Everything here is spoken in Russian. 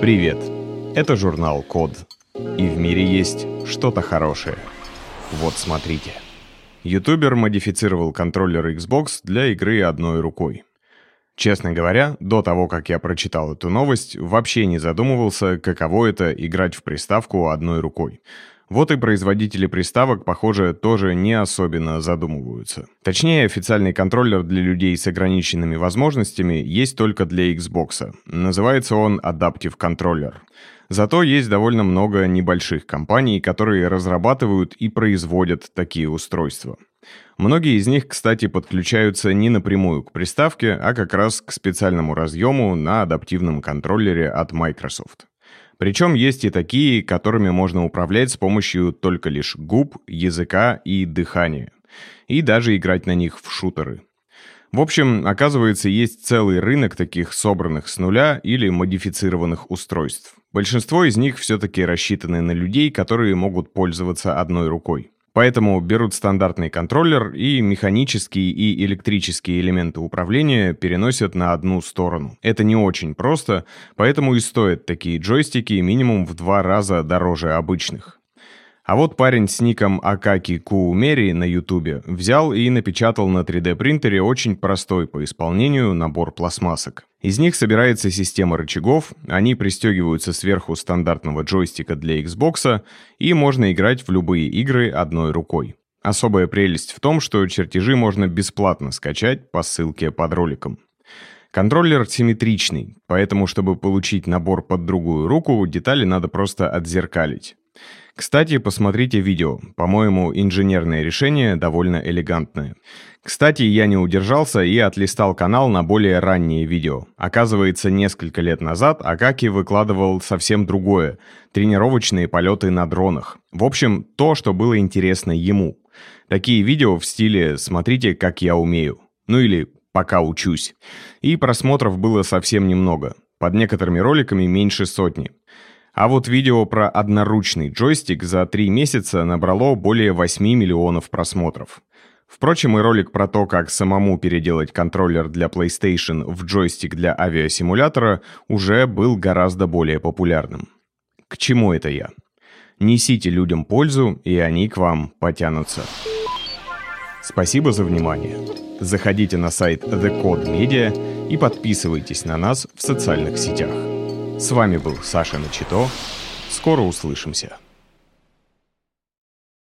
Привет! Это журнал Код. И в мире есть что-то хорошее. Вот смотрите. Ютубер модифицировал контроллер Xbox для игры одной рукой. Честно говоря, до того, как я прочитал эту новость, вообще не задумывался, каково это играть в приставку одной рукой. Вот и производители приставок, похоже, тоже не особенно задумываются. Точнее, официальный контроллер для людей с ограниченными возможностями есть только для Xbox. Называется он Adaptive Controller. Зато есть довольно много небольших компаний, которые разрабатывают и производят такие устройства. Многие из них, кстати, подключаются не напрямую к приставке, а как раз к специальному разъему на адаптивном контроллере от Microsoft. Причем есть и такие, которыми можно управлять с помощью только лишь губ, языка и дыхания. И даже играть на них в шутеры. В общем, оказывается, есть целый рынок таких собранных с нуля или модифицированных устройств. Большинство из них все-таки рассчитаны на людей, которые могут пользоваться одной рукой. Поэтому берут стандартный контроллер и механические и электрические элементы управления переносят на одну сторону. Это не очень просто, поэтому и стоят такие джойстики минимум в два раза дороже обычных. А вот парень с ником Акаки Куумери на ютубе взял и напечатал на 3D принтере очень простой по исполнению набор пластмассок. Из них собирается система рычагов, они пристегиваются сверху стандартного джойстика для Xbox, и можно играть в любые игры одной рукой. Особая прелесть в том, что чертежи можно бесплатно скачать по ссылке под роликом. Контроллер симметричный, поэтому, чтобы получить набор под другую руку, детали надо просто отзеркалить. Кстати, посмотрите видео. По-моему, инженерное решение довольно элегантное. Кстати, я не удержался и отлистал канал на более ранние видео. Оказывается, несколько лет назад Акаки выкладывал совсем другое – тренировочные полеты на дронах. В общем, то, что было интересно ему. Такие видео в стиле «смотрите, как я умею». Ну или «пока учусь». И просмотров было совсем немного. Под некоторыми роликами меньше сотни. А вот видео про одноручный джойстик за три месяца набрало более 8 миллионов просмотров. Впрочем, и ролик про то, как самому переделать контроллер для PlayStation в джойстик для авиасимулятора, уже был гораздо более популярным. К чему это я? Несите людям пользу, и они к вам потянутся. Спасибо за внимание. Заходите на сайт The Code Media и подписывайтесь на нас в социальных сетях. С вами был Саша Начито. Скоро услышимся.